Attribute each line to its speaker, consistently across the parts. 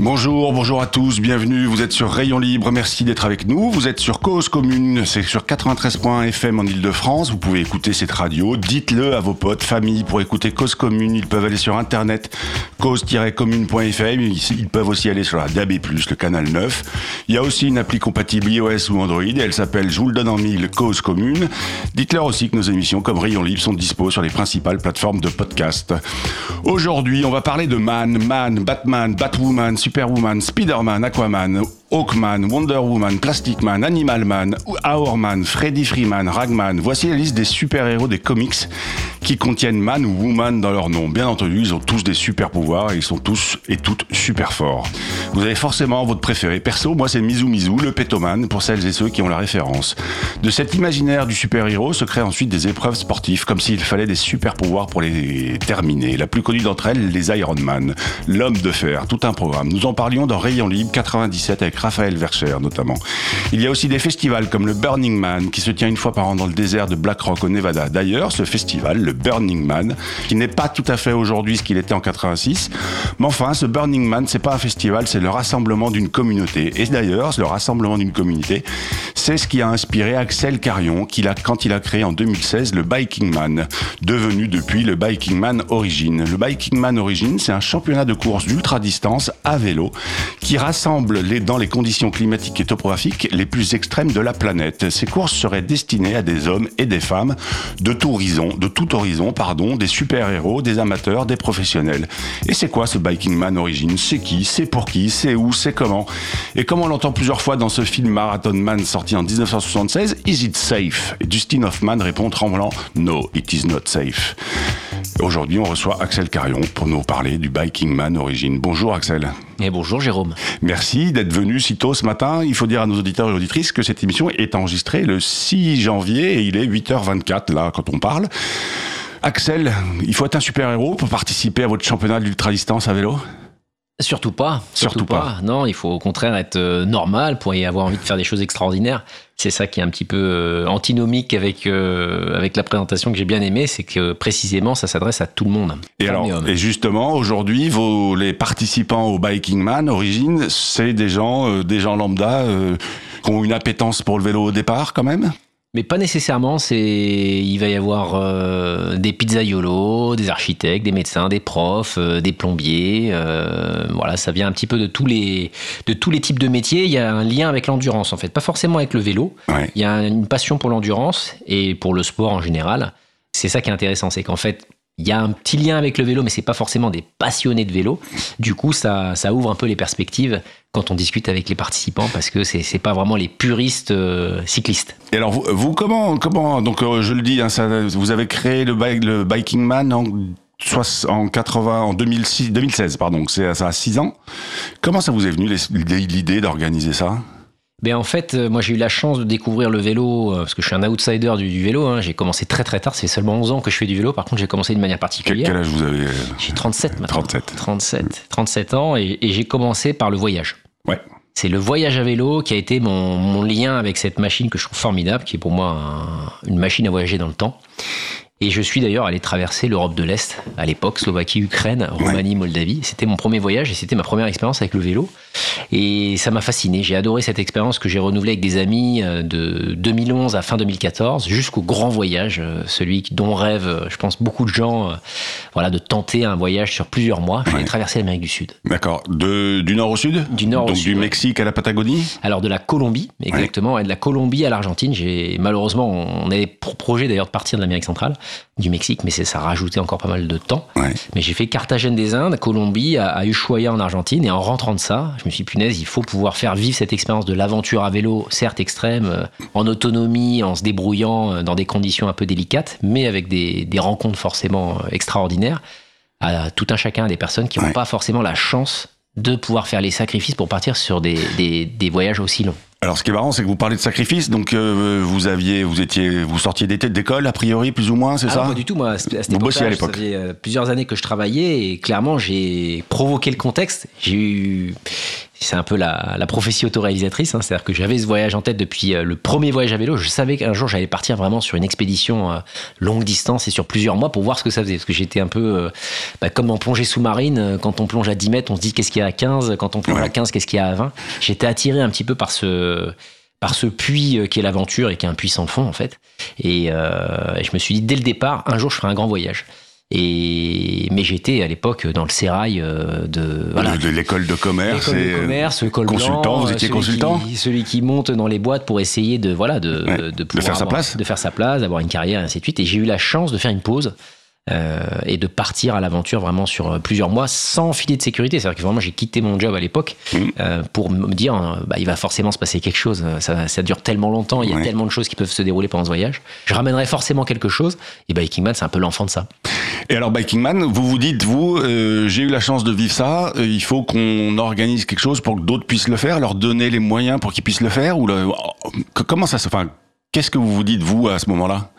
Speaker 1: Bonjour, bonjour à tous, bienvenue, vous êtes sur Rayon Libre, merci d'être avec nous, vous êtes sur Cause Commune, c'est sur 93.1 FM en Ile-de-France, vous pouvez écouter cette radio, dites-le à vos potes, familles, pour écouter Cause Commune, ils peuvent aller sur internet, cause-commune.fm, ils ils peuvent aussi aller sur la DAB+, le canal 9, il y a aussi une appli compatible iOS ou Android, elle s'appelle, je vous le donne en mille, Cause Commune, dites-leur aussi que nos émissions comme Rayon Libre sont dispo sur les principales plateformes de podcast. Aujourd'hui, on va parler de Man, Man, Batman, Batwoman, Superwoman, Spider-Man, Aquaman, Hawkman, Wonder Woman, Plastic Man, Animal Man, Hourman, Freddy Freeman, Ragman. Voici la liste des super-héros des comics qui contiennent Man ou Woman dans leur nom. Bien entendu, ils ont tous des super pouvoirs et ils sont tous et toutes super forts. Vous avez forcément votre préféré. Perso, moi c'est Mizu Mizu, le pétoman, pour celles et ceux qui ont la référence. De cet imaginaire du super-héros se créent ensuite des épreuves sportives, comme s'il fallait des super pouvoirs pour les terminer. La plus connue d'entre elles, les Iron Man, l'homme de fer, tout un programme. Nous en parlions dans Rayon Libre 97 avec Raphaël Vercher notamment. Il y a aussi des festivals comme le Burning Man qui se tient une fois par an dans le désert de Black Rock au Nevada. D'ailleurs, ce festival, le Burning Man, qui n'est pas tout à fait aujourd'hui ce qu'il était en 86, mais enfin, ce Burning Man, c'est pas un festival, c'est le rassemblement d'une communauté. Et d'ailleurs, le rassemblement d'une communauté, c'est ce qui a inspiré Axel Carion, quand il a créé en 2016 le Biking Man, devenu depuis le Biking Man Origin. Le Biking Man Origin, c'est un championnat de course d'ultra distance à vélo qui rassemble les, dans les conditions climatiques et topographiques les plus extrêmes de la planète. Ces courses seraient destinées à des hommes et des femmes de tout horizon, de tout horizon, pardon, des super-héros, des amateurs, des professionnels. Et c'est quoi ce Biking Man Origin C'est qui? C'est pour qui? C'est où? C'est comment? Et comme on l'entend plusieurs fois dans ce film Marathon Man sorti en 1976, Is it safe? Et Dustin Hoffman répond tremblant No, it is not safe. Aujourd'hui, on reçoit Axel Carion pour nous parler du Biking Man Origin. Bonjour Axel.
Speaker 2: Et bonjour Jérôme.
Speaker 1: Merci d'être venu si tôt ce matin. Il faut dire à nos auditeurs et auditrices que cette émission est enregistrée le 6 janvier et il est 8h24 là quand on parle. Axel, il faut être un super-héros pour participer à votre championnat d'ultra-distance à vélo?
Speaker 2: Surtout pas.
Speaker 1: Surtout pas.
Speaker 2: Non, il faut au contraire être euh, normal pour y avoir envie de faire des choses extraordinaires. C'est ça qui est un petit peu euh, antinomique avec, euh, avec la présentation que j'ai bien aimée, c'est que précisément ça s'adresse à tout le monde.
Speaker 1: Et alors, et justement, aujourd'hui, vos les participants au Biking Man Origine, c'est des gens, euh, des gens lambda euh, qui ont une appétence pour le vélo au départ, quand même?
Speaker 2: Mais pas nécessairement, c'est il va y avoir euh, des pizzaiolos, des architectes, des médecins, des profs, euh, des plombiers. euh, voilà, ça vient un petit peu de tous les de tous les types de métiers. Il y a un lien avec l'endurance en fait, pas forcément avec le vélo.
Speaker 1: Ouais.
Speaker 2: Il y a une passion pour l'endurance et pour le sport en général. C'est ça qui est intéressant, c'est qu'en fait il y a un petit lien avec le vélo, mais c'est pas forcément des passionnés de vélo. Du coup, ça, ça ouvre un peu les perspectives quand on discute avec les participants parce que c'est c'est pas vraiment les puristes euh, cyclistes.
Speaker 1: Et alors, vous, vous, comment, comment, donc euh, je le dis, hein, vous avez créé le, Biking Man en, soix- en 80, en 2006, 2016, pardon, c'est ça a 6 ans. Comment ça vous est venu l'idée d'organiser ça?
Speaker 2: Ben en fait, euh, moi j'ai eu la chance de découvrir le vélo euh, parce que je suis un outsider du, du vélo. hein. J'ai commencé très très tard, c'est seulement 11 ans que je fais du vélo. Par contre, j'ai commencé de manière particulière.
Speaker 1: quel âge vous avez euh,
Speaker 2: J'ai 37 maintenant.
Speaker 1: 37.
Speaker 2: 37. 37 ans et, et j'ai commencé par le voyage.
Speaker 1: Ouais.
Speaker 2: C'est le voyage à vélo qui a été mon, mon lien avec cette machine que je trouve formidable, qui est pour moi un- une machine à voyager dans le temps. Et je suis d'ailleurs allé traverser l'Europe de l'Est à l'époque, Slovaquie, Ukraine, Roumanie, Moldavie. C'était mon premier voyage et c'était ma première expérience avec le vélo. Et ça m'a fasciné. J'ai adoré cette expérience que j'ai renouvelée avec des amis euh, de 2011 à fin 2014 jusqu'au grand voyage, euh, celui dont rêvent, euh, je pense, beaucoup de gens, voilà, de tenter un voyage sur plusieurs mois. J'ai
Speaker 1: Ouais.
Speaker 2: traversé l'Amérique du Sud.
Speaker 1: D'accord. Du nord au sud
Speaker 2: Du nord au
Speaker 1: Donc
Speaker 2: sud,
Speaker 1: du. Mexique à la Patagonie
Speaker 2: Alors de la Colombie, exactement, et de la Colombie à l'Argentine. J'ai malheureusement, on avait pour projet d'ailleurs de partir de l'Amérique centrale. Du Mexique, mais c'est ça rajoutait encore pas mal de temps.
Speaker 1: Ouais.
Speaker 2: Mais j'ai fait Carthagène des Indes, Colombie, à, à Ushuaia en Argentine, et en rentrant de ça, je me suis dit, punaise, il faut pouvoir faire vivre cette expérience de l'aventure à vélo, certes extrême, euh, en autonomie, en se débrouillant euh, dans des conditions un peu délicates, mais avec des, des rencontres forcément euh, extraordinaires, à tout un chacun, des personnes qui n'ont
Speaker 1: Ouais.
Speaker 2: pas forcément la chance de pouvoir faire les sacrifices pour partir sur des, des, des voyages aussi longs.
Speaker 1: Alors, ce qui est marrant, c'est que vous parlez de sacrifice. Donc, euh, vous aviez, vous étiez, vous sortiez d'été d'école, a priori, plus ou moins, c'est
Speaker 2: Ah
Speaker 1: ça
Speaker 2: non, pas du tout, moi, à cette
Speaker 1: bossiez à.
Speaker 2: Ça faisait euh, plusieurs années que je travaillais et clairement, j'ai provoqué le contexte. J'ai eu. C'est un peu la, la prophétie autoréalisatrice, hein, c'est-à-dire que j'avais ce voyage en tête depuis euh, le premier voyage à vélo. Je savais qu'un jour j'allais partir vraiment sur une expédition euh, longue distance et sur plusieurs mois pour voir ce que ça faisait. Parce que j'étais un peu euh, bah, comme en plongée sous-marine. Quand on plonge à 10 mètres, on se dit qu'est-ce qu'il y a à 15. Quand on plonge
Speaker 1: Ouais.
Speaker 2: à 15, qu'est-ce qu'il y a à 20. J'étais attiré un petit peu par ce par ce puits qui est l'aventure et qui est un puits sans fond en fait. Et, euh, et je me suis dit dès le départ, un jour je ferai un grand voyage. Et mais j'étais à l'époque dans le sérail euh, de voilà.
Speaker 1: de, de l'école de commerce.
Speaker 2: École
Speaker 1: et,
Speaker 2: de
Speaker 1: euh,
Speaker 2: commerce, col
Speaker 1: consultant,
Speaker 2: blanc,
Speaker 1: vous étiez
Speaker 2: celui
Speaker 1: consultant
Speaker 2: qui, Celui qui monte dans les boîtes pour essayer de voilà de,
Speaker 1: Ouais,
Speaker 2: de, pouvoir
Speaker 1: faire sa place.
Speaker 2: de faire sa place, d'avoir une carrière et ainsi de suite. Et j'ai eu la chance de faire une pause euh, et de partir à l'aventure vraiment sur euh, plusieurs mois sans filet de sécurité. C'est-à-dire que vraiment j'ai quitté mon job à l'époque
Speaker 1: Mhm.
Speaker 2: euh, pour me dire bah, il va forcément se passer quelque chose. Ça, ça dure tellement longtemps, il y a
Speaker 1: Ouais.
Speaker 2: tellement de choses qui peuvent se dérouler pendant ce voyage. Je ramènerai forcément quelque chose. Et Biking Man c'est un peu l'enfant de ça.
Speaker 1: Et alors, Biking Man, vous vous dites, vous, euh, j'ai eu la chance de vivre ça, il faut qu'on organise quelque chose pour que d'autres puissent le faire, leur donner les moyens pour qu'ils puissent le faire ou le- que- Comment ça se... Enfin, qu'est-ce que vous vous dites, vous, à ce moment-là?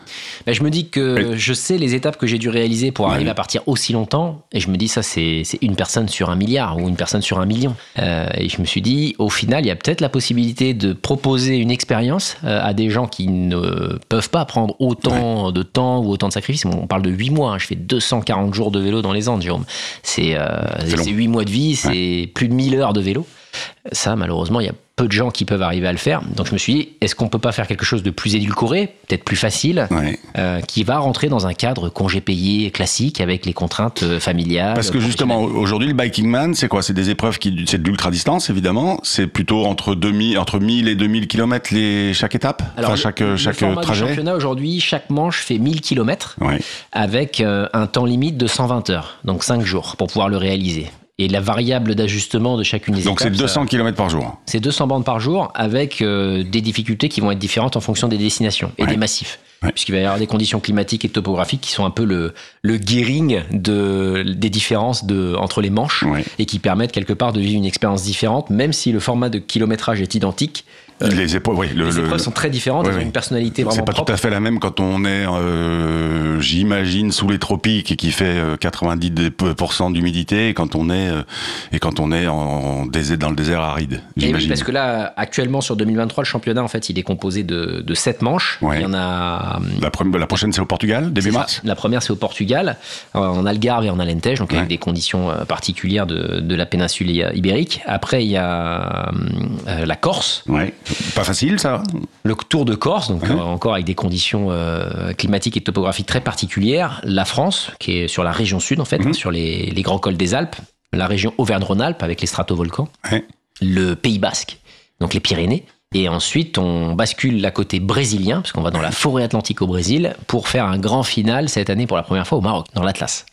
Speaker 2: Ben, je me dis que je sais les étapes que j'ai dû réaliser pour
Speaker 1: Ouais.
Speaker 2: arriver à partir aussi longtemps, et je me dis ça c'est une personne sur un milliard ou une personne sur un million. Euh, et je me suis dit au final il y a peut-être la possibilité de proposer une expérience euh, à des gens qui ne peuvent pas prendre autant de temps ou autant de sacrifices. On parle de 8 mois, hein. je fais 240 jours de vélo dans les Andes, Jérôme. C'est euh,
Speaker 1: C'est long.
Speaker 2: c'est 8 mois de vie, c'est plus de 1000 heures de vélo. Ça, malheureusement, il y a peu de gens qui peuvent arriver à le faire. Donc je me suis dit, est-ce qu'on peut pas faire quelque chose de plus édulcoré, peut-être plus facile,
Speaker 1: Ouais.
Speaker 2: euh, qui va rentrer dans un cadre congé payé classique avec les contraintes euh, familiales.
Speaker 1: Parce que justement, aujourd'hui, le Biking Man, c'est quoi? C'est des épreuves qui, c'est de l'ultra distance, évidemment. C'est plutôt entre 2000, entre 1000 et 2000 km les, chaque étape?
Speaker 2: Alors,
Speaker 1: Enfin,
Speaker 2: le-
Speaker 1: chaque,
Speaker 2: le
Speaker 1: chaque
Speaker 2: du
Speaker 1: trajet?
Speaker 2: championnat aujourd'hui, chaque manche fait 1000 km
Speaker 1: Ouais.
Speaker 2: avec euh, un temps limite de 120 heures, donc 5 jours pour pouvoir le réaliser. Et la variable d'ajustement de chacune des
Speaker 1: Donc c'est
Speaker 2: étapes, ça-
Speaker 1: 200 km par jour.
Speaker 2: C'est 200 bandes par jour avec euh, des difficultés qui vont être différentes en fonction des destinations et
Speaker 1: Ouais.
Speaker 2: des massifs.
Speaker 1: Ouais.
Speaker 2: Puisqu'il va y avoir des conditions climatiques et topographiques qui sont un peu le, le gearing de, des différences de, entre les manches
Speaker 1: Ouais.
Speaker 2: et qui permettent quelque part de vivre une expérience différente, même si le format de kilométrage est identique. Euh,
Speaker 1: les épreuves, oui. Le,
Speaker 2: les
Speaker 1: le-
Speaker 2: épreuves sont très différentes,
Speaker 1: Ouais,
Speaker 2: elles ont une personnalité vraiment
Speaker 1: C'est pas
Speaker 2: propre.
Speaker 1: tout à fait la même quand on est, euh, j'imagine, sous les tropiques et qui fait euh, 90% d'humidité et quand on est euh, et quand on est en désert, dans le désert aride.
Speaker 2: Oui,
Speaker 1: J'imagine.
Speaker 2: parce que là, actuellement sur 2023, le championnat, en fait, il est composé de, de 7 manches. Il y en a
Speaker 1: la, pre- la prochaine c'est au Portugal, début
Speaker 2: ça.
Speaker 1: mars?
Speaker 2: La première, c'est au Portugal, euh, en Algarve et en Alentej, donc avec des conditions euh, particulières de, de la péninsule ibérique. Après, il y a euh, la Corse,
Speaker 1: Ouais. Pas facile ça.
Speaker 2: le Tour de Corse, donc euh, encore avec des conditions euh, climatiques et topographiques très particulières. La France, qui est sur la région sud, en fait,
Speaker 1: Mhm.
Speaker 2: sur les, les grands cols des Alpes. La région Auvergne-Rhône-Alpes avec les stratovolcans. Le Pays Basque, donc les Pyrénées. Et ensuite, on bascule la côté brésilien, parce qu'on va dans la forêt atlantique au Brésil, pour faire un grand final cette année pour la première fois au Maroc, dans l'Atlas.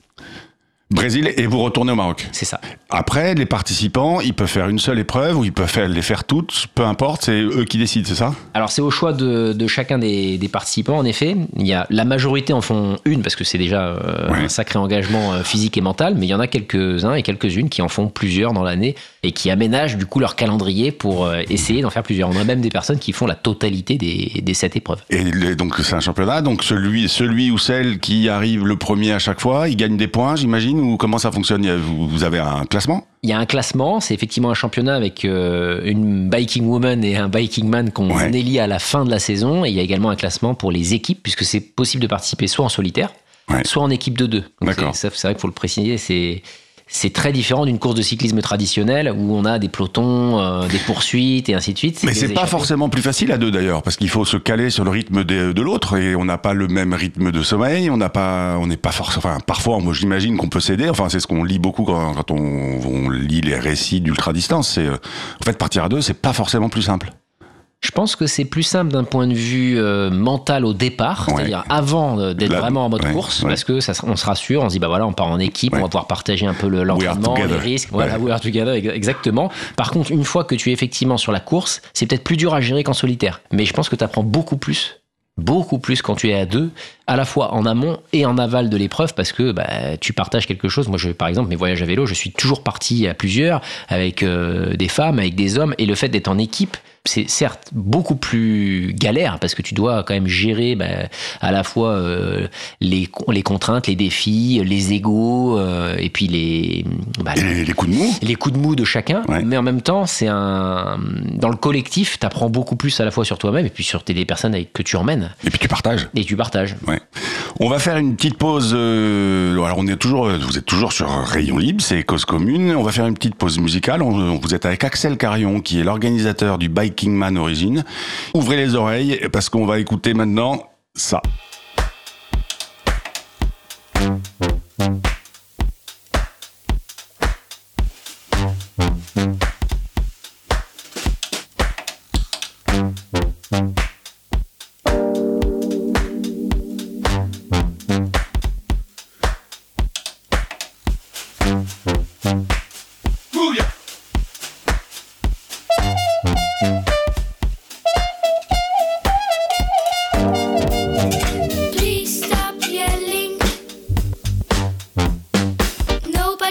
Speaker 1: Brésil et vous retournez au Maroc.
Speaker 2: C'est ça.
Speaker 1: Après, les participants, ils peuvent faire une seule épreuve ou ils peuvent faire, les faire toutes, peu importe, c'est eux qui décident, c'est ça?
Speaker 2: Alors c'est au choix de, de chacun des, des participants en effet. Il y a la majorité en font une parce que c'est déjà euh,
Speaker 1: Ouais.
Speaker 2: un sacré engagement euh, physique et mental, mais il y en a quelques-uns et quelques-unes qui en font plusieurs dans l'année et qui aménagent du coup leur calendrier pour euh, essayer d'en faire plusieurs. On a même des personnes qui font la totalité des, des sept épreuves.
Speaker 1: Et les- donc c'est un championnat, donc celui, celui ou celle qui arrive le premier à chaque fois, il gagne des points, j'imagine, ou comment ça fonctionne? Vous, avez un classement?
Speaker 2: Il y a un classement, c'est effectivement un championnat avec euh, une biking woman et un biking man qu'on
Speaker 1: Ouais.
Speaker 2: élit à la fin de la saison. Et il y a également un classement pour les équipes, puisque c'est possible de participer soit en solitaire,
Speaker 1: Ouais.
Speaker 2: soit en équipe de deux. C'est vrai qu'il faut le préciser, c'est c'est très différent d'une course de cyclisme traditionnelle où on a des pelotons, euh, des poursuites et ainsi de suite.
Speaker 1: Mais c'est pas forcément plus facile à deux d'ailleurs, parce qu'il faut se caler sur le rythme de, de l'autre et on n'a pas le même rythme de sommeil, on n'a pas, on n'est pas forcément, enfin parfois, moi j'imagine qu'on peut s'aider. Enfin c'est ce qu'on lit beaucoup quand, quand on, on lit les récits d'ultra distance. C'est euh, en fait partir à deux, c'est pas forcément plus simple.
Speaker 2: Je pense que c'est plus simple d'un point de vue euh, mental au départ,
Speaker 1: Ouais.
Speaker 2: c'est-à-dire avant euh, d'être vraiment en mode
Speaker 1: ouais,
Speaker 2: course,
Speaker 1: ouais.
Speaker 2: parce que ça, se- on se rassure, on se dit bah voilà, on part en équipe, on va pouvoir partager un peu le- l'entraînement, les
Speaker 1: together.
Speaker 2: risques, voilà, we are together, ex- exactement. Par contre, une fois que tu es effectivement sur la course, c'est peut-être plus dur à gérer qu'en solitaire. Mais je pense que tu apprends beaucoup plus beaucoup plus quand tu es à deux, à la fois en amont et en aval de l'épreuve, parce que bah, tu partages quelque chose. Moi, je, par exemple, mes voyages à vélo, je suis toujours parti à plusieurs, avec euh, des femmes, avec des hommes, et le fait d'être en équipe, c'est certes beaucoup plus galère, parce que tu dois quand même gérer bah, à la fois euh, les, con- les contraintes, les défis, les égaux, euh, et puis les, bah,
Speaker 1: Et les, les coups de mou
Speaker 2: les coups de mou de chacun,
Speaker 1: Ouais.
Speaker 2: mais en même temps, c'est un dans le collectif, tu apprends beaucoup plus à la fois sur toi-même et puis sur tes des personnes avec que tu emmènes
Speaker 1: et puis tu partages.
Speaker 2: et tu partages.
Speaker 1: Ouais. On va faire une petite pause. euh, alors on est toujours, vous êtes toujours sur Rayon Libre, c'est cause commune. On va faire une petite pause musicale. On- vous êtes avec Axel Carion, qui est l'organisateur du Biking Man Origin. Ouvrez les oreilles parce qu'on va écouter maintenant ça.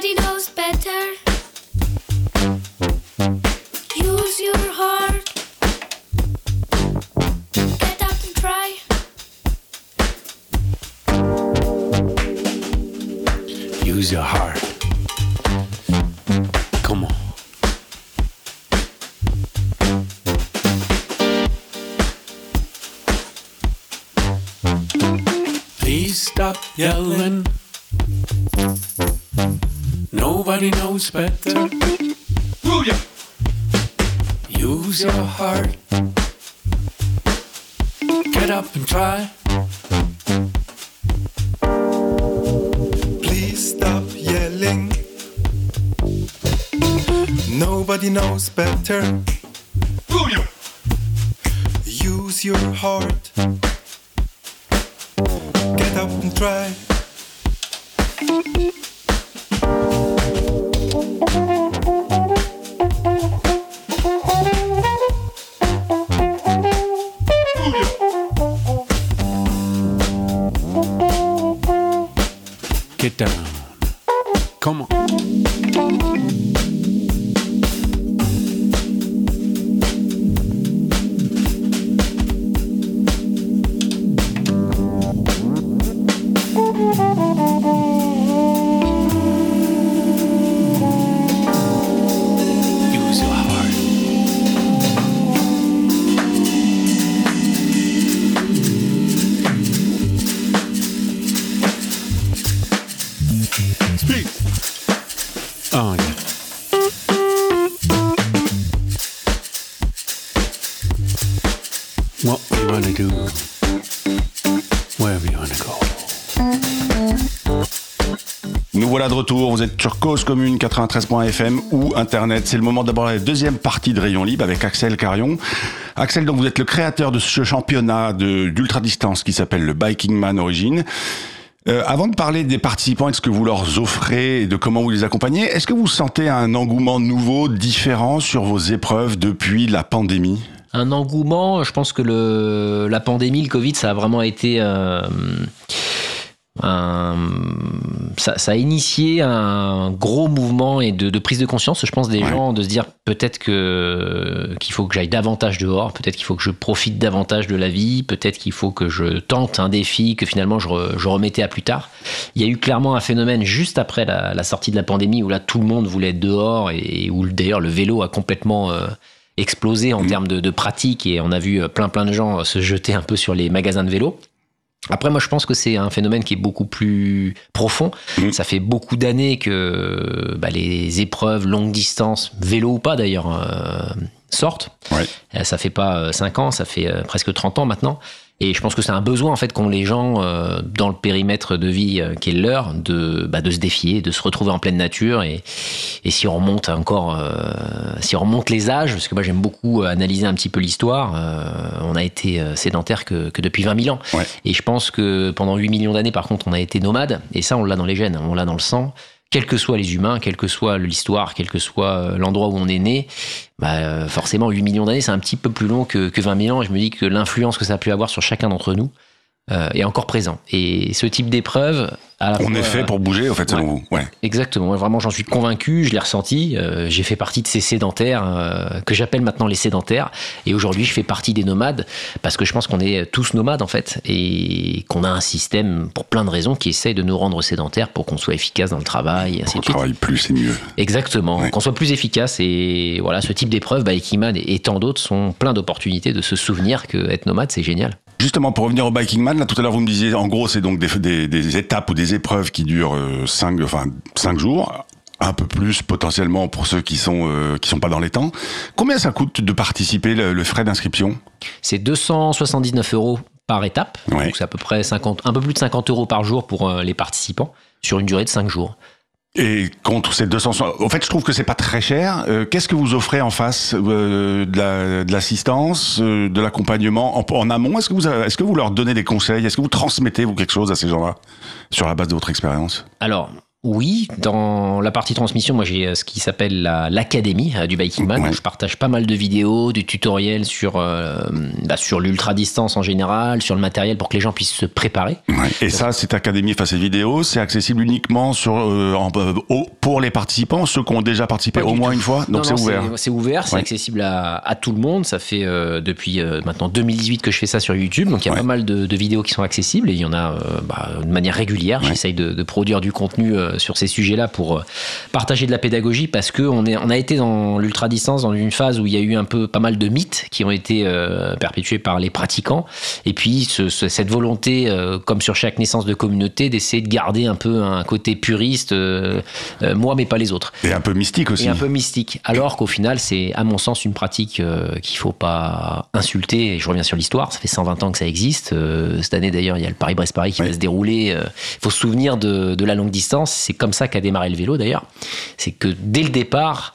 Speaker 3: He knows.
Speaker 4: Knows better. Use your heart. Get up and try.
Speaker 5: Please stop yelling. Nobody knows better. Use your heart. Get up and try.
Speaker 1: Nous voilà de retour, vous êtes sur Cause Commune 93.fm ou Internet. C'est le moment d'aborder la deuxième partie de Rayon Libre avec Axel Carion. Axel, donc vous êtes le créateur de ce championnat d'ultra-distance qui s'appelle le Biking Man Origin. Euh, avant de parler des participants et de ce que vous leur offrez et de comment vous les accompagnez, est-ce que vous sentez un engouement nouveau, différent sur vos épreuves depuis la pandémie?
Speaker 2: Un engouement, je pense que le, la pandémie, le Covid, ça a vraiment été euh, un, ça, ça a initié un gros mouvement et de, de prise de conscience, je pense, des
Speaker 1: Ouais.
Speaker 2: gens, de se dire peut-être que qu'il faut que j'aille davantage dehors, peut-être qu'il faut que je profite davantage de la vie, peut-être qu'il faut que je tente un défi que finalement je, re- je remettais à plus tard. Il y a eu clairement un phénomène juste après la, la sortie de la pandémie où là tout le monde voulait être dehors et où d'ailleurs le vélo a complètement euh, explosé en termes de, de pratique et on a vu euh, plein plein de gens euh, se jeter un peu sur les magasins de vélo. Après, moi, je pense que c'est un phénomène qui est beaucoup plus profond.
Speaker 1: Mhm.
Speaker 2: Ça fait beaucoup d'années que bah, les épreuves longue distance, vélo ou pas d'ailleurs, euh, sortent.
Speaker 1: Ouais.
Speaker 2: Euh, Ça fait pas 5 ans, ça fait euh, presque 30 ans maintenant. Et je pense que c'est un besoin en fait qu'ont les gens euh, dans le périmètre de vie euh, qui est le leur de, bah, de se défier, de se retrouver en pleine nature. Et, et si on remonte encore, euh, si on remonte les âges, parce que moi j'aime beaucoup analyser un petit peu l'histoire, euh, on a été euh, sédentaire que, que depuis 20 000 ans.
Speaker 1: Ouais.
Speaker 2: Et je pense que pendant 8 millions d'années, par contre, on a été nomade. Et ça, on l'a dans les gènes, on l'a dans le sang. Quels que soient les humains, quelle que soit l'histoire, quel que soit euh, l'endroit où on est né, bah, euh, forcément, 8 millions d'années, c'est un petit peu plus long que, que 20 000 ans. Et je me dis que l'influence que ça a pu avoir sur chacun d'entre nous euh, est encore présent. Et ce type d'épreuve, à
Speaker 1: On
Speaker 2: fois-
Speaker 1: est fait pour bouger, en fait, selon
Speaker 2: Ouais.
Speaker 1: vous. Ouais.
Speaker 2: Exactement, vraiment j'en suis convaincu, je l'ai ressenti, euh, j'ai fait partie de ces sédentaires euh, que j'appelle maintenant les sédentaires et aujourd'hui je fais partie des nomades parce que je pense qu'on est tous nomades en fait et qu'on a un système pour plein de raisons qui essaye de nous rendre sédentaires pour qu'on soit efficace dans le travail et ainsi
Speaker 1: On
Speaker 2: de suite.
Speaker 1: travaille plus, c'est mieux.
Speaker 2: Exactement,
Speaker 1: Ouais.
Speaker 2: qu'on soit plus efficace et voilà, ce type d'épreuves, bah, Ekiman et, et tant d'autres sont plein d'opportunités de se souvenir que être nomade c'est génial.
Speaker 1: Justement, pour revenir au Biking Man, là, tout à l'heure, vous me disiez, en gros, c'est donc des, des- des étapes ou des épreuves qui durent 5 enfin, cinq jours. Un peu plus potentiellement pour ceux qui sont euh, qui sont pas dans les temps. Combien ça coûte de participer le, le frais d'inscription?
Speaker 2: C'est 279 euros par étape.
Speaker 1: Ouais.
Speaker 2: Donc c'est à peu près 50, un peu plus de 50 euros par jour pour euh, les participants sur une durée de 5 jours.
Speaker 1: Et contre ces 200, en fait, je trouve que c'est pas très cher. Euh, Qu'est-ce que vous offrez en face euh, de l'assistance, euh, de l'accompagnement en, en amont? Est-ce que vous est-ce que vous leur donnez des conseils? Est-ce que vous transmettez vous quelque chose à ces gens-là sur la base de votre expérience?
Speaker 2: Alors, oui, dans la partie transmission, moi j'ai euh, ce qui s'appelle la- l'académie euh, du Biking Man.
Speaker 1: Ouais.
Speaker 2: où Je partage pas mal de vidéos, de tutoriels sur, euh, bah, sur l'ultra distance en général, sur le matériel pour que les gens puissent se préparer.
Speaker 1: Ouais. Et ça, cette académie, enfin ces vidéos, c'est accessible uniquement sur euh, en- pour les participants, ceux qui ont déjà participé
Speaker 2: Pas
Speaker 1: au moins
Speaker 2: tout.
Speaker 1: une fois. Donc c'est ouvert.
Speaker 2: C'est ouvert, c'est
Speaker 1: Ouais.
Speaker 2: accessible à, à tout le monde. Ça fait euh, depuis maintenant 2018 que je fais ça sur YouTube. Donc il y a pas mal de, de vidéos qui sont accessibles et il y en a bah, de manière régulière. J'essaye de, de produire du contenu sur ces sujets-là pour euh, partager de la pédagogie parce que on, a été dans l'ultra distance dans une phase où il y a eu un peu pas mal de mythes qui ont été euh, perpétués par les pratiquants et puis ce- ce- cette volonté, euh, comme sur chaque naissance de communauté, d'essayer de garder un peu un côté puriste, moi mais pas les autres
Speaker 1: Et un peu mystique aussi.
Speaker 2: et un peu mystique. Alors qu'au final, c'est à mon sens une pratique qu'il faut pas insulter. Et je reviens sur l'histoire, ça fait 120 ans que ça existe. Cette année d'ailleurs, il y a le Paris-Brest-Paris qui
Speaker 1: Oui.
Speaker 2: va se dérouler. Il faut se souvenir de, de la longue distance. C'est comme ça qu'a démarré le vélo d'ailleurs. C'est que dès le départ,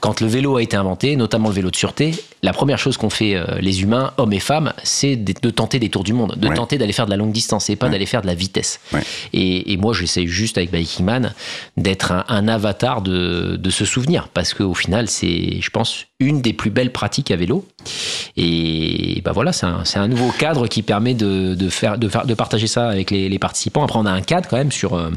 Speaker 2: quand le vélo a été inventé, notamment le vélo de sûreté, la première chose qu'ont fait euh, les humains, hommes et femmes, c'est de, de tenter des tours du monde, de
Speaker 1: Ouais.
Speaker 2: tenter d'aller faire de la longue distance et pas
Speaker 1: Ouais.
Speaker 2: d'aller faire de la vitesse.
Speaker 1: Ouais.
Speaker 2: Et, et moi, j'essaie juste avec Biking Man d'être un, un avatar de, de ce souvenir parce qu'au final, c'est, je pense, une des plus belles pratiques à vélo. Et bah voilà, c'est un, nouveau cadre qui permet de, de faire, de, faire, de partager ça avec les, les participants. Après, on a un cadre quand même sur. euh,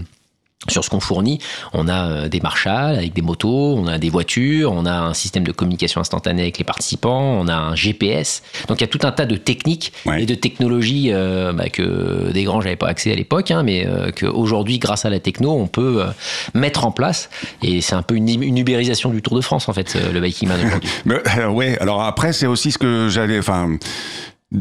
Speaker 2: sur ce qu'on fournit, on a euh, des marshals avec des motos, on a des voitures, on a un système de communication instantanée avec les participants, on a un GPS. Donc il y a tout un tas de techniques
Speaker 1: Ouais.
Speaker 2: et de technologies euh, bah, que des grands j'avais pas accès à l'époque, hein, mais euh, qu'aujourd'hui grâce à la techno on peut euh, mettre en place. Et c'est un peu une, une ubérisation du Tour de France en fait, euh, le Biking Man aujourd'hui.
Speaker 1: Mais, euh, ouais, alors après, c'est aussi ce que j'allais. Enfin,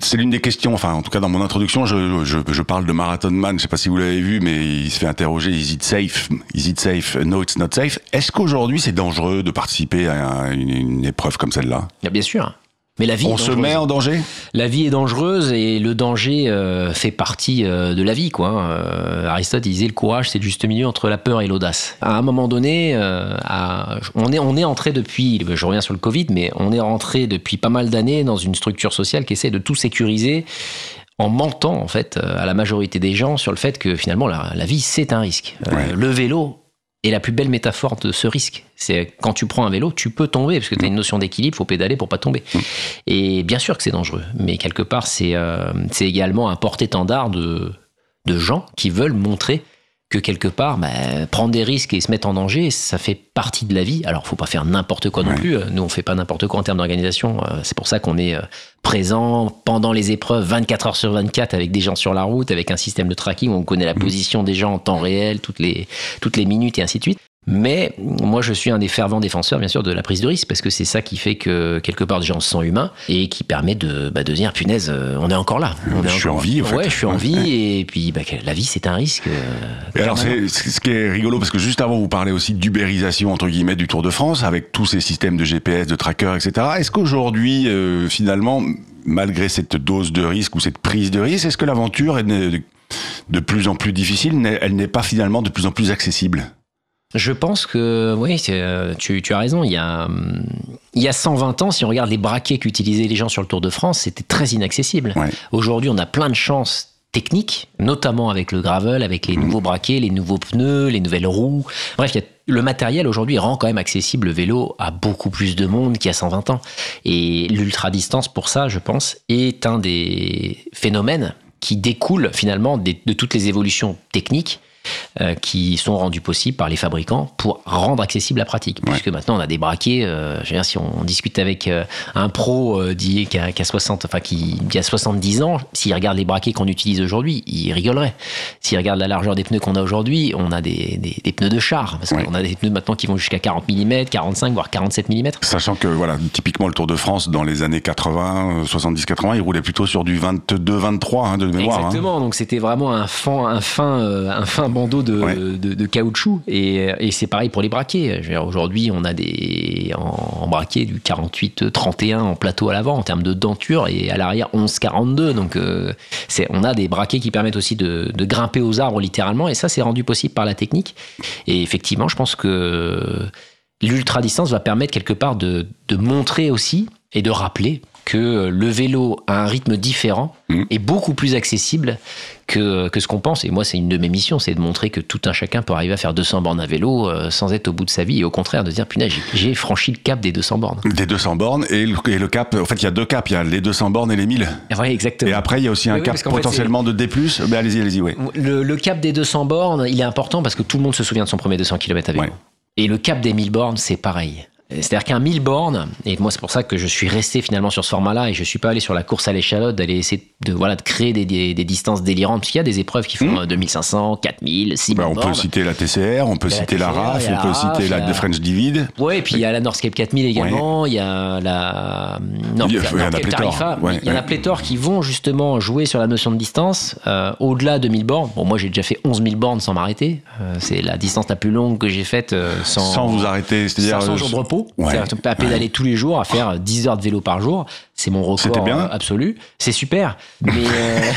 Speaker 1: c'est l'une des questions. Enfin, en tout cas, dans mon introduction, je, je, je parle de Marathon Man. Je sais pas si vous l'avez vu, mais il se fait interroger is it safe? Is it safe? No, it's not safe. Est-ce qu'aujourd'hui, c'est dangereux de participer à une, une épreuve comme celle-là?
Speaker 2: Bien, bien sûr. Mais la vie est
Speaker 1: On se
Speaker 2: dangereuse.
Speaker 1: met en danger?
Speaker 2: La vie est dangereuse et le danger euh, fait partie euh, de la vie. Quoi. Euh, Aristote il disait le courage, c'est le juste milieu entre la peur et l'audace. À un moment donné, euh, à- on, est, on est entré depuis, je reviens sur le Covid, mais on est rentré depuis pas mal d'années dans une structure sociale qui essaie de tout sécuriser en mentant en fait euh, à la majorité des gens sur le fait que finalement la, la vie c'est un risque. Euh,
Speaker 1: Ouais.
Speaker 2: Le vélo est la plus belle métaphore de ce risque. C'est quand tu prends un vélo, tu peux tomber parce que tu as une notion d'équilibre, faut pédaler pour pas tomber. Et bien sûr que c'est dangereux, mais quelque part, c'est euh, également un porte-étendard de, de gens qui veulent montrer que quelque part, bah, prendre des risques et se mettre en danger, ça fait partie de la vie. Alors, faut pas faire n'importe quoi non plus. Nous, on fait pas n'importe quoi en termes d'organisation. Euh, C'est pour ça qu'on est euh, présent pendant les épreuves 24 heures sur 24 avec des gens sur la route, avec un système de tracking où on connaît la position des gens en temps réel, toutes les, toutes les minutes et ainsi de suite. Mais moi, je suis un des fervents défenseurs, bien sûr, de la prise de risque, parce que c'est ça qui fait que quelque part, déjà, on se sent humain et qui permet de, bah, de dire, punaise, euh, on est encore là. On
Speaker 1: Je
Speaker 2: est
Speaker 1: suis
Speaker 2: encore-
Speaker 1: en vie, en fait.
Speaker 2: Ouais, je suis en vie, et puis bah, la vie, c'est un risque. euh,
Speaker 1: Et alors, c'est ce qui est rigolo, parce que juste avant, vous parlez aussi d'ubérisation, entre guillemets, du Tour de France, avec tous ces systèmes de GPS, de trackers, etc. Est-ce qu'aujourd'hui, euh, finalement, malgré cette dose de risque ou cette prise de risque, est-ce que l'aventure est de, plus en plus difficile Elle n'est pas finalement de plus en plus accessible?
Speaker 2: Je pense que, oui, euh, tu, tu as raison. Il y, a, il y a 120 ans, si on regarde les braquets qu'utilisaient les gens sur le Tour de France, c'était très inaccessible.
Speaker 1: Ouais.
Speaker 2: Aujourd'hui, on a plein de chances techniques, notamment avec le gravel, avec les nouveaux braquets, les nouveaux pneus, les nouvelles roues. Bref, il y a- le matériel aujourd'hui rend quand même accessible le vélo à beaucoup plus de monde qu'il y a 120 ans. Et l'ultra-distance, pour ça, je pense, est un des phénomènes qui découlent finalement de toutes les évolutions techniques euh, qui sont rendus possibles par les fabricants pour rendre accessible la pratique. Puisque maintenant on a des braquets, euh, je veux dire, si on discute avec euh, un pro dit- qui, a, qui a 60, enfin qui, qui a 70 ans, s'il regarde les braquets qu'on utilise aujourd'hui, il rigolerait. S'il regarde la largeur des pneus qu'on a aujourd'hui, on a des, des- des pneus de char, parce
Speaker 1: Ouais.
Speaker 2: qu'on a des pneus maintenant qui vont jusqu'à 40 mm, 45, voire 47 mm.
Speaker 1: Sachant que, voilà, typiquement le Tour de France, dans les années 80, euh, 70-80, il roulait plutôt sur du 22-23 hein, de mémoire. hein.
Speaker 2: Exactement, donc c'était vraiment un fin, un fin, un fin bandeau de,
Speaker 1: Ouais.
Speaker 2: de, de caoutchouc. Et, et c'est pareil pour les braquets. Aujourd'hui, on a des en, en braquet du 48-31 en plateau à l'avant en termes de denture et à l'arrière 11-42. Donc euh, on a des braquets qui permettent aussi de, de grimper aux arbres littéralement. Et ça, c'est rendu possible par la technique. Et effectivement, je pense que l'ultra distance va permettre quelque part de, de montrer aussi et de rappeler que le vélo a un rythme différent
Speaker 1: Mhm.
Speaker 2: et beaucoup plus accessible que, que ce qu'on pense. Et moi, c'est une de mes missions, c'est de montrer que tout un chacun peut arriver à faire 200 bornes à vélo euh, sans être au bout de sa vie et au contraire de dire, punaise, j'ai- j'ai franchi le cap des 200 bornes.
Speaker 1: Des 200 bornes et le, et le cap, en fait, il y a deux caps, il y a les 200 bornes et les 1000.
Speaker 2: Ouais, exactement.
Speaker 1: Et après, il y a aussi un
Speaker 2: Oui, oui,
Speaker 1: cap
Speaker 2: fait,
Speaker 1: potentiellement de D+. Mais allez-y, allez-y, oui.
Speaker 2: Le, le cap des 200 bornes, il est important parce que tout le monde se souvient de son premier 200 km à vélo.
Speaker 1: Ouais.
Speaker 2: Et le cap des 1000 bornes, c'est pareil. C'est-à-dire qu'un 1000 bornes, et moi c'est pour ça que je suis resté finalement sur ce format-là et je suis pas allé sur la course à l'échalote, d'aller essayer de, voilà, de créer des, des- des distances délirantes, parce qu'il y a des épreuves qui font euh, 2500, 4000, 6000
Speaker 1: Bah, on peut
Speaker 2: bornes.
Speaker 1: citer la TCR, on peut citer la RAF, on peut citer la French Divide.
Speaker 2: Ouais, et puis il y a la Northscape 4000 également, il y a la. Non,
Speaker 1: Il y a-
Speaker 2: la Northscape Tarifa.
Speaker 1: ouais,
Speaker 2: il y en a
Speaker 1: ouais.
Speaker 2: pléthore qui vont justement jouer sur la notion de distance euh, au-delà de 1000 bornes. Bon, moi j'ai déjà fait 11 000 bornes sans m'arrêter. Euh, c'est la distance la plus longue que j'ai faite euh, sans.
Speaker 1: Sans vous arrêter, c'est-à-dire.
Speaker 2: 500
Speaker 1: euh,
Speaker 2: jours de repos,
Speaker 1: Ouais.
Speaker 2: à pédaler tous les jours, à faire 10 heures de vélo par jour, c'est mon record
Speaker 1: bien
Speaker 2: absolu. C'est super, mais, euh,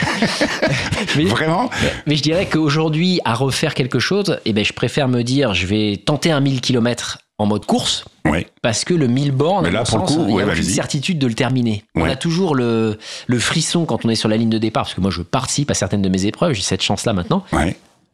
Speaker 2: mais,
Speaker 1: Vraiment
Speaker 2: mais je dirais qu'aujourd'hui, à refaire quelque chose, eh ben, je préfère me dire, je vais tenter un 1000 km en mode course, parce que le 1000 bornes,
Speaker 1: là, pour le
Speaker 2: sens,
Speaker 1: coup,
Speaker 2: il y a
Speaker 1: vas-y.
Speaker 2: certitude de le terminer. On a toujours le, le frisson quand on est sur la ligne de départ, parce que moi je participe à certaines de mes épreuves, j'ai cette chance-là maintenant.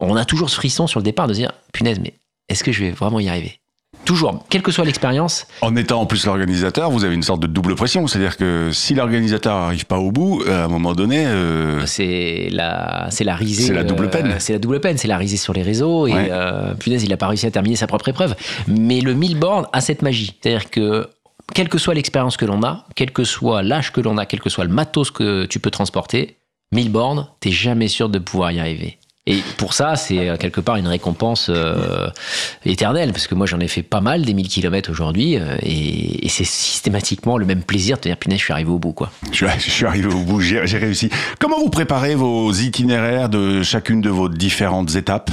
Speaker 2: On a toujours ce frisson sur le départ de se dire, punaise, mais est-ce que je vais vraiment y arriver? Toujours, quelle que soit l'expérience,
Speaker 1: En étant en plus l'organisateur, vous avez une sorte de double pression. C'est-à-dire que si l'organisateur n'arrive pas au bout, euh, à un moment donné, euh,
Speaker 2: c'est la, c'est la risée.
Speaker 1: C'est la double
Speaker 2: euh,
Speaker 1: peine.
Speaker 2: c'est la double peine, c'est la risée sur les réseaux. Et
Speaker 1: Ouais.
Speaker 2: euh, punaise, il n'a pas réussi à terminer sa propre épreuve. Mais le 1000 bornes a cette magie. C'est-à-dire que, quelle que soit l'expérience que l'on a, quel que soit l'âge que l'on a, quel que soit le matos que tu peux transporter, 1000 bornes, t'es jamais sûr de pouvoir y arriver. Et pour ça, c'est euh, quelque part une récompense euh, éternelle, parce que moi j'en ai fait pas mal des 1000 km aujourd'hui, euh, et, c'est systématiquement le même plaisir de te dire, punaise, je suis arrivé au bout, quoi.
Speaker 1: je, suis- arrivé au bout, j'ai réussi. Comment vous préparez vos itinéraires de chacune de vos différentes étapes?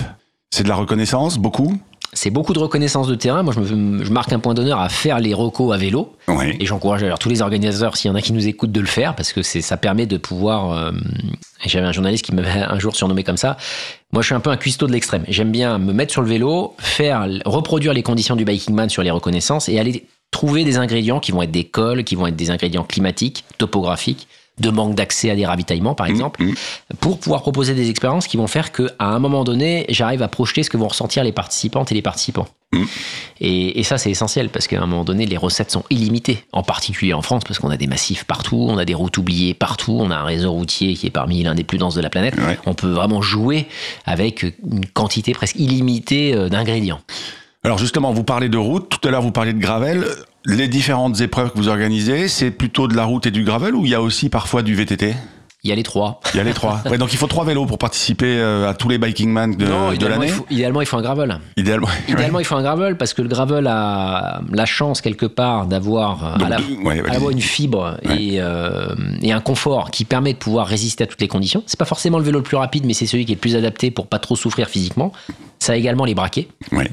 Speaker 1: C'est de la reconnaissance, beaucoup?
Speaker 2: C'est beaucoup de reconnaissance de terrain. Moi, je, me- je marque un point d'honneur à faire les recos à vélo. Et j'encourage alors tous les organisateurs, s'il y en a qui nous écoutent, de le faire, parce que ça permet de pouvoir. euh, J'avais un journaliste qui m'avait un jour surnommé comme ça. Moi, je suis un peu un cuistot de l'extrême. J'aime bien me mettre sur le vélo, faire, reproduire les conditions du biking man sur les reconnaissances et aller trouver des ingrédients qui vont être des cols, qui vont être des ingrédients climatiques, topographiques, de manque d'accès à des ravitaillements, par exemple, pour pouvoir proposer des expériences qui vont faire qu'à un moment donné, j'arrive à projeter ce que vont ressentir les participantes et les participants. Et, et ça, c'est essentiel parce qu'à un moment donné, les recettes sont illimitées, en particulier en France, parce qu'on a des massifs partout, on a des routes oubliées partout, on a un réseau routier qui est parmi l'un des plus denses de la planète.
Speaker 1: Ouais.
Speaker 2: On peut vraiment jouer avec une quantité presque illimitée euh, d'ingrédients.
Speaker 1: Alors justement, vous parlez de route, tout à l'heure vous parliez de gravel. Les différentes épreuves que vous organisez, c'est plutôt de la route et du gravel ou il y a aussi parfois du VTT
Speaker 2: Il y a les trois.
Speaker 1: Il y a les trois. Ouais, donc il faut trois vélos pour participer euh, à tous les Biking Man de, l'année
Speaker 2: idéalement, il faut un gravel.
Speaker 1: Idéalement.
Speaker 2: Idéalement, il faut un gravel parce que le gravel a la chance quelque part d'avoir euh,
Speaker 1: Donc,
Speaker 2: à la,
Speaker 1: deux- ouais,
Speaker 2: à la
Speaker 1: vas-y.
Speaker 2: fois une fibre et, euh, et un confort qui permet de pouvoir résister à toutes les conditions. C'est pas forcément le vélo le plus rapide, mais c'est celui qui est le plus adapté pour pas trop souffrir physiquement. Ça a également les braquets,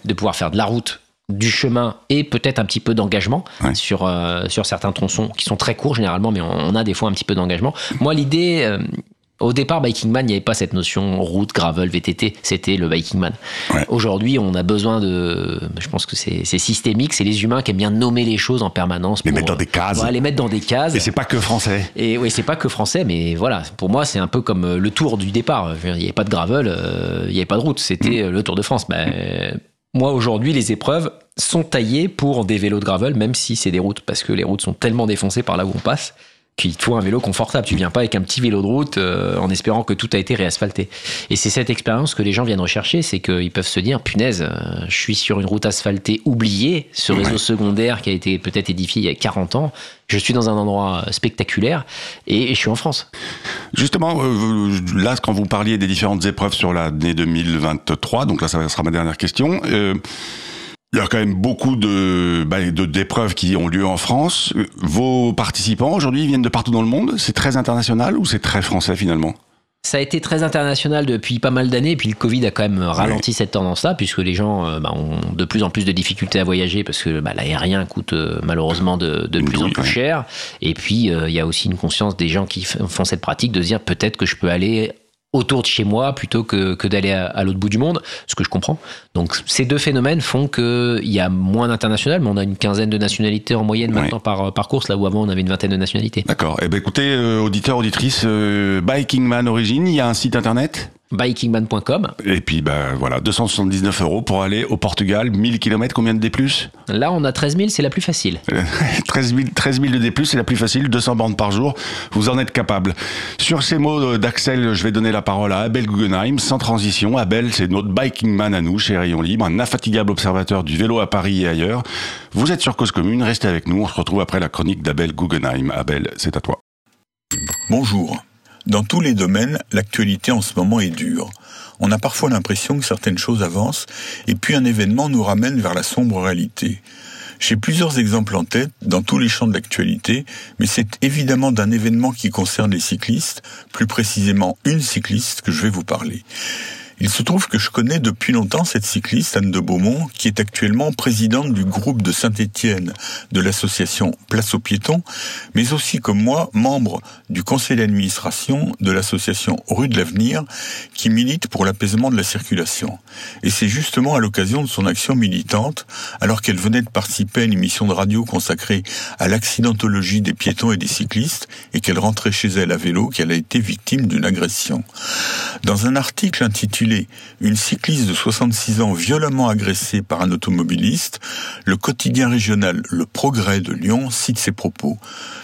Speaker 2: de pouvoir faire de la route du chemin et peut-être un petit peu d'engagement
Speaker 1: Ouais.
Speaker 2: sur, euh, sur certains tronçons qui sont très courts généralement, mais on, on a des fois un petit peu d'engagement. Moi, l'idée, euh, au départ, Biking Man, il n'y avait pas cette notion route, gravel, VTT, c'était le Biking Man.
Speaker 1: Ouais.
Speaker 2: Aujourd'hui, on a besoin de. Je pense que c'est c'est systémique, c'est les humains qui aiment bien nommer les choses en permanence.
Speaker 1: Les
Speaker 2: pour,
Speaker 1: mettre dans des cases.
Speaker 2: Ouais, les mettre dans des cases.
Speaker 1: Et c'est pas que français.
Speaker 2: Et oui, c'est pas que français, mais voilà, pour moi, c'est un peu comme euh, le tour du départ. Il n'y avait pas de gravel, euh, il n'y avait pas de route, c'était euh, le Tour de France. Ben, moi, aujourd'hui, les épreuves sont taillées pour des vélos de gravel, même si c'est des routes, parce que les routes sont tellement défoncées par là où on passe qu'il te faut un vélo confortable. Tu viens pas avec un petit vélo de route euh, en espérant que tout a été réasphalté. Et c'est cette expérience que les gens viennent rechercher, c'est qu'ils peuvent se dire, punaise, euh, je suis sur une route asphaltée oubliée, ce réseau
Speaker 1: Ouais.
Speaker 2: secondaire qui a été peut-être édifié il y a 40 ans, je suis dans un endroit spectaculaire et, et je suis en France.
Speaker 1: Justement, euh, là, quand vous parliez des différentes épreuves sur l'année 2023, donc là, ça sera ma dernière question. Il y a quand même beaucoup de bah, d'épreuves qui ont lieu en France. Vos participants aujourd'hui viennent de partout dans le monde. C'est très international ou c'est très français finalement?
Speaker 2: Ça a été très international depuis pas mal d'années, puis le Covid a quand même ralenti cette tendance-là, puisque les gens euh, bah, ont de plus en plus de difficultés à voyager, parce que bah, l'aérien coûte euh, malheureusement de, de plus en plus cher. Et puis, euh, il y a aussi une conscience des gens qui font cette pratique de se dire peut-être que je peux aller autour de chez moi plutôt que, que d'aller à, à l'autre bout du monde, ce que je comprends. Donc ces deux phénomènes font qu'il y a moins d'international, mais on a une quinzaine de nationalités en moyenne maintenant par, par course, là où avant on avait une vingtaine de nationalités.
Speaker 1: D'accord. Eh ben écoutez, euh, auditeurs, auditrices, euh, Biking Man Origine, il y a un site internet?
Speaker 2: Bikingman.com,
Speaker 1: Et puis ben voilà, 279 euros pour aller au Portugal, 1000 km, combien de D+.
Speaker 2: là on a 13 000, c'est la plus facile.
Speaker 1: 13 000, 13 000 de D+, c'est la plus facile, 200 bandes par jour, vous en êtes capable. Sur ces mots euh, d'Axel, je vais donner la parole à Abel Guggenheim, sans transition. Abel, c'est notre biking man à nous, chez Rayon Libre, un infatigable observateur du vélo à Paris et ailleurs. Vous êtes sur Cause Commune, restez avec nous, on se retrouve après la chronique d'Abel Guggenheim. Abel, c'est à toi.
Speaker 6: Bonjour. Dans tous les domaines, l'actualité en ce moment est dure. On a parfois l'impression que certaines choses avancent, et puis un événement nous ramène vers la sombre réalité. J'ai plusieurs exemples en tête dans tous les champs de l'actualité, mais c'est évidemment d'un événement qui concerne les cyclistes, plus précisément une cycliste que je vais vous parler. Il se trouve que je connais depuis longtemps cette cycliste, Anne de Beaumont, qui est actuellement présidente du groupe de Saint-Étienne de l'association Place aux piétons, mais aussi comme moi, membre du conseil d'administration de l'association Rue de l'Avenir, qui milite pour l'apaisement de la circulation. Et c'est justement à l'occasion de son action militante, alors qu'elle venait de participer à une émission de radio consacrée à l'accidentologie des piétons et des cyclistes, et qu'elle rentrait chez elle à vélo, qu'elle a été victime d'une agression. Dans un article intitulé Une cycliste de 66 ans violemment agressée par un automobiliste, le quotidien régional Le Progrès de Lyon cite ses propos.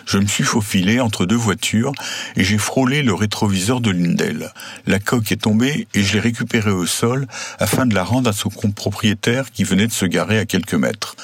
Speaker 6: Je me suis faufilé entre deux voitures et j'ai frôlé le rétroviseur de l'une d'elles. La coque est tombée et je l'ai récupérée au sol afin de la rendre à son propriétaire qui venait de se garer à quelques mètres.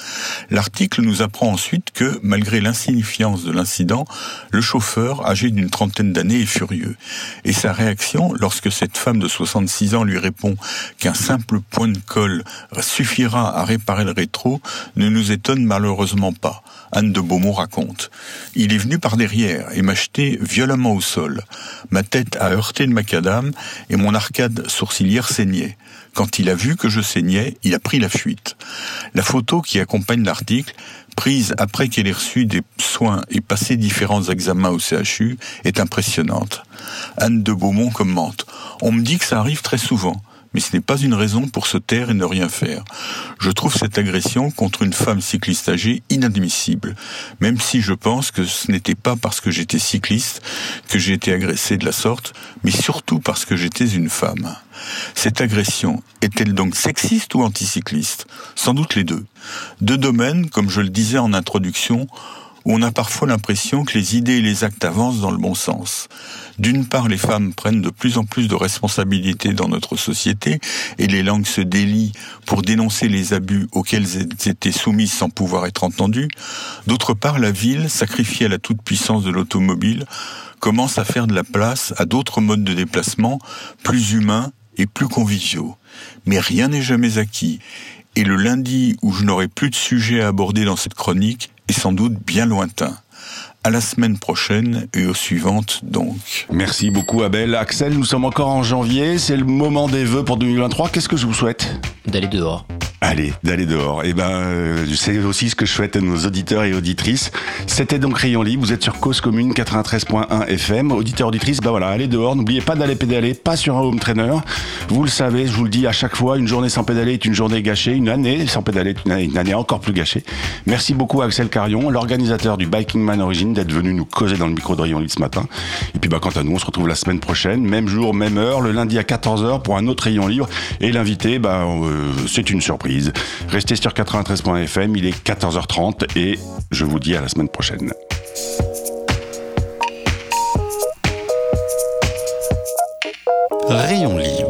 Speaker 6: L'article nous apprend ensuite que, malgré l'insignifiance de l'incident, le chauffeur, âgé d'une trentaine d'années, est furieux. Et sa réaction, lorsque cette femme de 66 ans lui répond qu'un simple point de colle suffira à réparer le rétro, ne nous étonne malheureusement pas. Anne de Beaumont raconte. Il est venu par derrière et m'a jeté violemment au sol. Ma tête a heurté le macadam et mon arcade sourcilière saignait. Quand il a vu que je saignais, il a pris la fuite. La photo qui accompagne l'article, prise après qu'elle ait reçu des soins et passé différents examens au CHU, est impressionnante. Anne de Beaumont commente. On me dit que ça arrive très souvent mais ce n'est pas une raison pour se taire et ne rien faire. Je trouve cette agression contre une femme cycliste âgée inadmissible, même si je pense que ce n'était pas parce que j'étais cycliste que j'ai été agressé de la sorte, mais surtout parce que j'étais une femme. Cette agression est-elle donc sexiste ou anticycliste? Sans doute les deux. Deux domaines, comme je le disais en introduction, on a parfois l'impression que les idées et les actes avancent dans le bon sens. D'une part, les femmes prennent de plus en plus de responsabilités dans notre société et les langues se délient pour dénoncer les abus auxquels elles étaient soumises sans pouvoir être entendues. D'autre part, la ville, sacrifiée à la toute-puissance de l'automobile, commence à faire de la place à d'autres modes de déplacement plus humains et plus conviviaux. Mais rien n'est jamais acquis. Et le lundi où je n'aurai plus de sujet à aborder dans cette chronique est sans doute bien lointain. À la semaine prochaine et aux suivantes donc.
Speaker 1: Merci beaucoup Abel. Axel, nous sommes encore en janvier, c'est le moment des vœux pour 2023. Qu'est-ce que je vous souhaite?
Speaker 2: D'aller dehors.
Speaker 1: Allez, d'aller dehors. Et ben, euh, c'est aussi ce que je souhaite à nos auditeurs et auditrices. C'était donc Rayon Libre. Vous êtes sur Cause Commune 93.1 FM. Auditeurs, auditrices, ben voilà, allez dehors. N'oubliez pas d'aller pédaler, pas sur un home trainer. Vous le savez, je vous le dis à chaque fois, une journée sans pédaler est une journée gâchée. Une année sans pédaler est une année, encore plus gâchée. Merci beaucoup à Axel Carion, l'organisateur du Biking Man Origin, d'être venu nous causer dans le micro de Rayon Libre ce matin. Et puis, bah, quant à nous, on se retrouve la semaine prochaine, même jour, même heure, le lundi à 14h pour un autre Rayon Libre. Et l'invité, bah, euh, c'est une surprise. Restez sur 93.fm, il est 14h30 et je vous dis à la semaine prochaine.
Speaker 7: Rayon libre